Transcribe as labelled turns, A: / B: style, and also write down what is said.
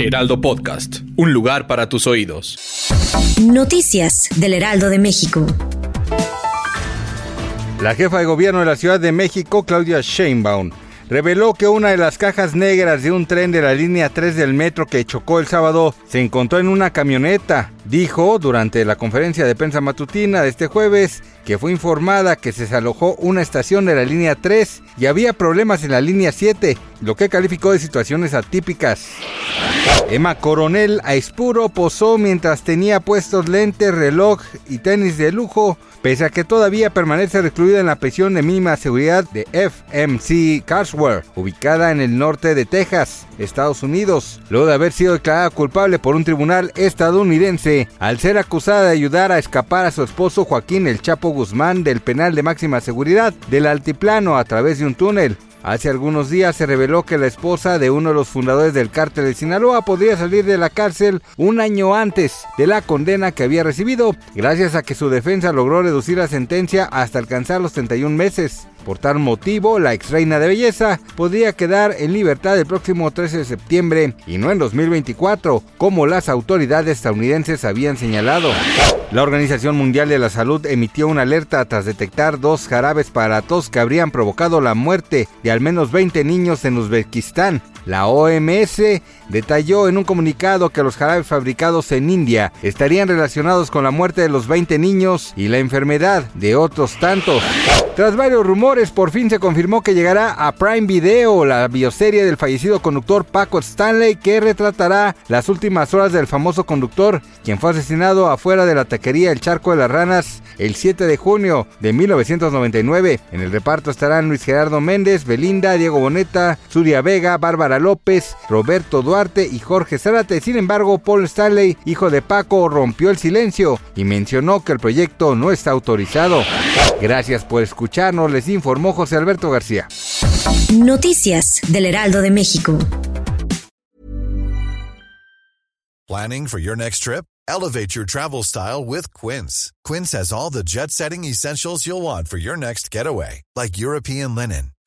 A: Heraldo Podcast, un lugar para tus oídos.
B: Noticias del Heraldo de México.
C: La jefa de gobierno de la Ciudad de México, Claudia Sheinbaum, reveló que una de las cajas negras de un tren de la línea 3 del metro que chocó el sábado se encontró en una camioneta. Dijo durante la conferencia de prensa matutina de este jueves que fue informada que se desalojó una estación de la línea 3 y había problemas en la línea 7, lo que calificó de situaciones atípicas. Emma Coronel Aispuro posó mientras tenía puestos lentes, reloj y tenis de lujo pese a que todavía permanece recluida en la prisión de mínima seguridad de FMC Carswell, ubicada en el norte de Texas, Estados Unidos, luego de haber sido declarada culpable por un tribunal estadounidense al ser acusada de ayudar a escapar a su esposo Joaquín El Chapo Guzmán del penal de máxima seguridad del altiplano a través de un túnel. Hace algunos días se reveló que la esposa de uno de los fundadores del cártel de Sinaloa podría salir de la cárcel un año antes de la condena que había recibido, gracias a que su defensa logró reducir la sentencia hasta alcanzar los 31 meses. Por tal motivo, la ex reina de belleza podría quedar en libertad el próximo 13 de septiembre y no en 2024, como las autoridades estadounidenses habían señalado. La Organización Mundial de la Salud emitió una alerta tras detectar dos jarabes para tos que habrían provocado la muerte de al menos 20 niños en Uzbekistán. La OMS detalló en un comunicado que los jarabes fabricados en India estarían relacionados con la muerte de los 20 niños y la enfermedad de otros tantos. Tras varios rumores, por fin se confirmó que llegará a Prime Video la bioserie del fallecido conductor Paco Stanley que retratará las últimas horas del famoso conductor, quien fue asesinado afuera de la taquería El Charco de las Ranas el 7 de junio de 1999. En el reparto estarán Luis Gerardo Méndez, Belinda, Diego Boneta, Zuria Vega, Bárbara López, Roberto Duarte y Jorge Zárate. Sin embargo, Paul Stanley, hijo de Paco, rompió el silencio y mencionó que el proyecto no está autorizado. Gracias por escucharnos, les informó José Alberto García.
B: Noticias del Heraldo de México.
D: Planning for your next trip? Elevate your travel style with Quince. Quince has all the jet setting essentials you'll want for your next getaway, like European linen,